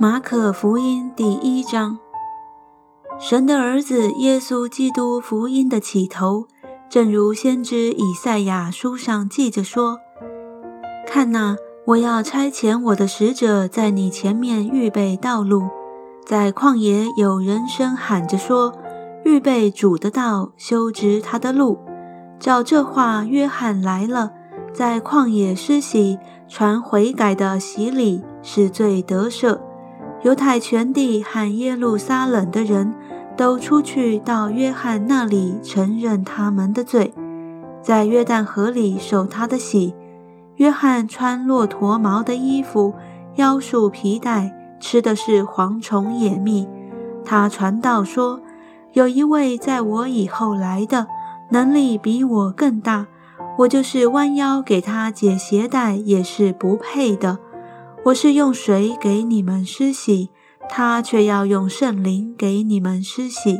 马可福音第一章，神的儿子耶稣基督福音的起头，正如先知以赛亚书上记着说：“看哪，我要差遣我的使者在你前面预备道路，在旷野有人声喊着说：预备主的道，修直他的路。照这话，约翰来了，在旷野施洗，传悔改的洗礼，使罪得赦。”犹太全地和耶路撒冷的人都出去到约翰那里，承认他们的罪，在约旦河里受他的洗。约翰穿骆驼毛的衣服，腰束皮带，吃的是蝗虫野蜜。他传道说：“有一位在我以后来的，能力比我更大，我就是弯腰给他解鞋带，也是不配的。”我是用水给你们施洗，他却要用圣灵给你们施洗。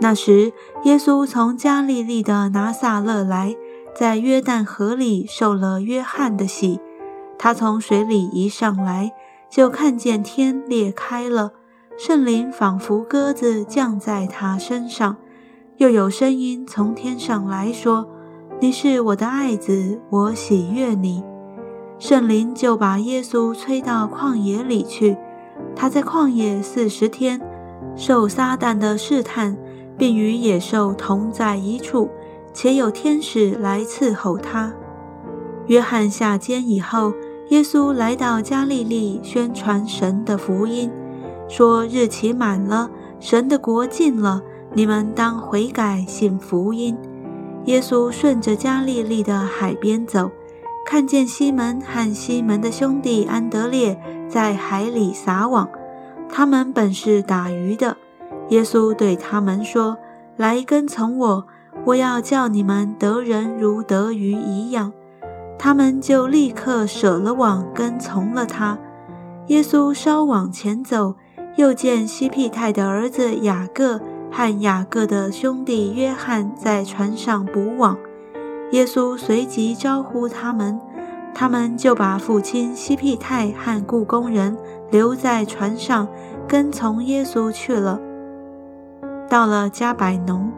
那时，耶稣从加利利的拿撒勒来，在约旦河里受了约翰的洗。他从水里一上来，就看见天裂开了，圣灵仿佛鸽子降在他身上，又有声音从天上来说：“你是我的爱子，我喜悦你。”圣灵就把耶稣催到旷野里去，他在旷野四十天，受撒旦的试探，并与野兽同在一处，且有天使来伺候他。约翰下监以后，耶稣来到加利利，宣传神的福音，说日期满了，神的国近了，你们当悔改，信福音。耶稣顺着加利利的海边走。看见西门和西门的兄弟安德烈在海里撒网，他们本是打鱼的。耶稣对他们说：“来跟从我，我要叫你们得人如得鱼一样。”他们就立刻舍了网，跟从了他。耶稣稍往前走，又见西庇太的儿子雅各和雅各的兄弟约翰在船上捕网。耶稣随即招呼他们，他们就把父亲西庇太和雇工人留在船上，跟从耶稣去了。到了加百农，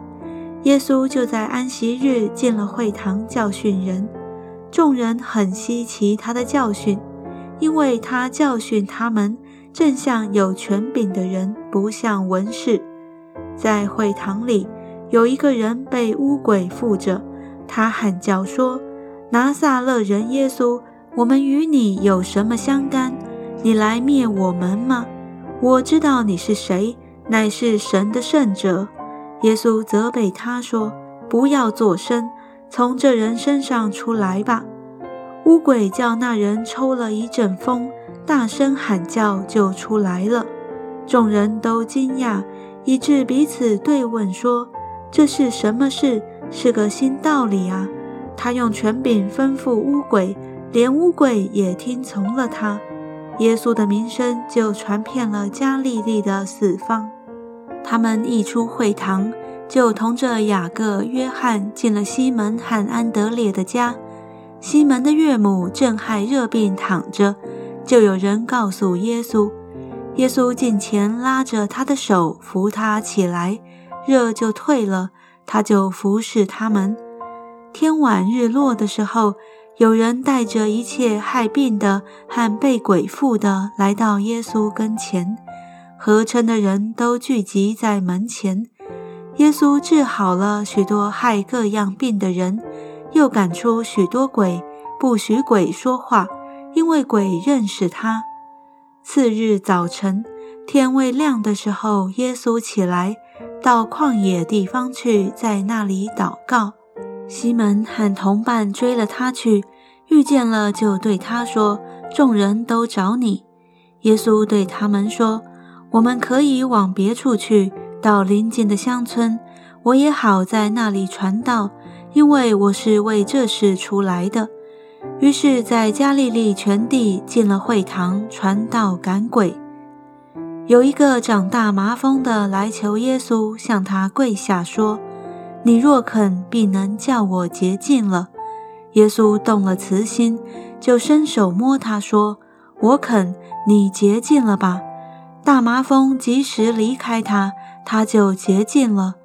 耶稣就在安息日进了会堂教训人。众人很稀奇他的教训，因为他教训他们，正像有权柄的人，不像文士。在会堂里，有一个人被污鬼附着。他喊叫说：“拿撒勒人耶稣，我们与你有什么相干？你来灭我们吗？我知道你是谁，乃是神的圣者。”耶稣责备他说：“不要作声，从这人身上出来吧。”乌鬼叫那人抽了一阵风，大声喊叫就出来了。众人都惊讶，以致彼此对问说：“这是什么事？”是个新道理啊！他用权柄吩咐乌鬼，连乌鬼也听从了他。耶稣的名声就传遍了加利利的四方。他们一出会堂，就同着雅各、约翰进了西门和安德烈的家。西门的岳母正害热病躺着，就有人告诉耶稣。耶稣近前拉着他的手扶他起来，热就退了。他就服侍他们。天晚日落的时候，有人带着一切害病的和被鬼附的来到耶稣跟前，合称的人都聚集在门前。耶稣治好了许多害各样病的人，又赶出许多鬼，不许鬼说话，因为鬼认识他。次日早晨，天未亮的时候，耶稣起来。到旷野地方去，在那里祷告。西门和同伴追了他去，遇见了，就对他说：“众人都找你。”耶稣对他们说：“我们可以往别处去，到邻近的乡村，我也好在那里传道，因为我是为这事出来的。”于是，在加利利全地进了会堂，传道赶鬼。有一个长大麻风的来求耶稣，向他跪下说：“你若肯，必能叫我洁净了。”耶稣动了慈心，就伸手摸他说：“我肯，你洁净了吧。”大麻风及时离开他，他就洁净了。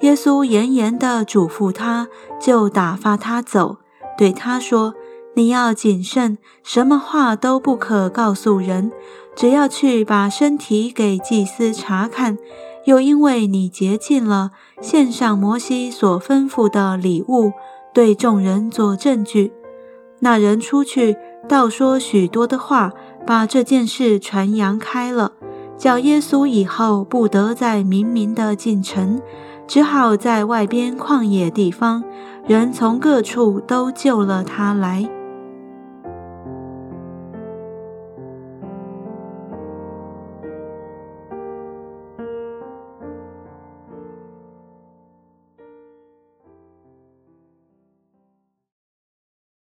耶稣严严地嘱咐他，就打发他走，对他说：“你要谨慎，什么话都不可告诉人，只要去把身体给祭司查看。又因为你洁净了，献上摩西所吩咐的礼物，对众人做证据。”那人出去，道说许多的话，把这件事传扬开了。叫耶稣以后不得再明明的进城，只好在外边旷野地方，人从各处都救了他来。